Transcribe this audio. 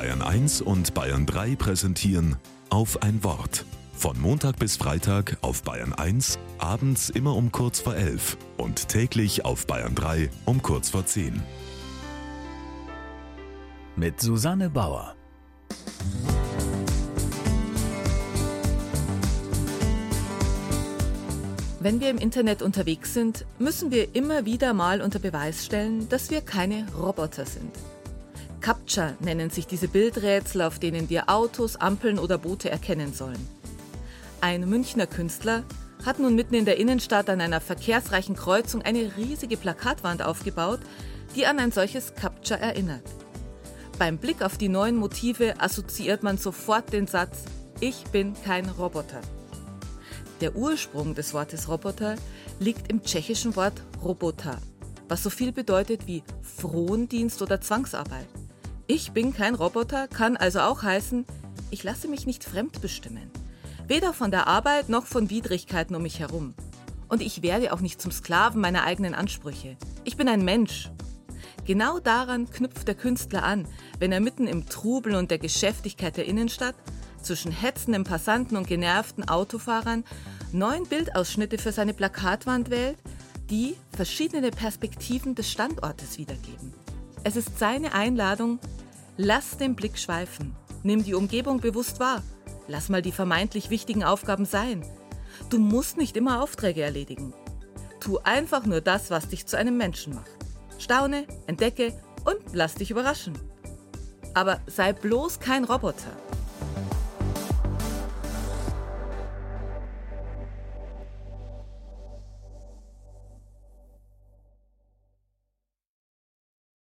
Bayern 1 und Bayern 3 präsentieren auf ein Wort. Von Montag bis Freitag auf Bayern 1, abends immer um kurz vor 11 und täglich auf Bayern 3 um kurz vor 10. Mit Susanne Bauer. Wenn wir im Internet unterwegs sind, müssen wir immer wieder mal unter Beweis stellen, dass wir keine Roboter sind. CAPTCHA nennen sich diese Bildrätsel, auf denen wir Autos, Ampeln oder Boote erkennen sollen. Ein Münchner Künstler hat nun mitten in der Innenstadt an einer verkehrsreichen Kreuzung eine riesige Plakatwand aufgebaut, die an ein solches CAPTCHA erinnert. Beim Blick auf die neuen Motive assoziiert man sofort den Satz Ich bin kein Roboter. Der Ursprung des Wortes Roboter liegt im tschechischen Wort Robota, was so viel bedeutet wie Frondienst oder Zwangsarbeit. Ich bin kein Roboter kann also auch heißen, ich lasse mich nicht fremdbestimmen. Weder von der Arbeit noch von Widrigkeiten um mich herum. Und ich werde auch nicht zum Sklaven meiner eigenen Ansprüche. Ich bin ein Mensch. Genau daran knüpft der Künstler an, wenn er mitten im Trubel und der Geschäftigkeit der Innenstadt zwischen hetzenden Passanten und genervten Autofahrern neun Bildausschnitte für seine Plakatwand wählt, die verschiedene Perspektiven des Standortes wiedergeben. Es ist seine Einladung, lass den Blick schweifen, nimm die Umgebung bewusst wahr, lass mal die vermeintlich wichtigen Aufgaben sein. Du musst nicht immer Aufträge erledigen. Tu einfach nur das, was dich zu einem Menschen macht. Staune, entdecke und lass dich überraschen. Aber sei bloß kein Roboter.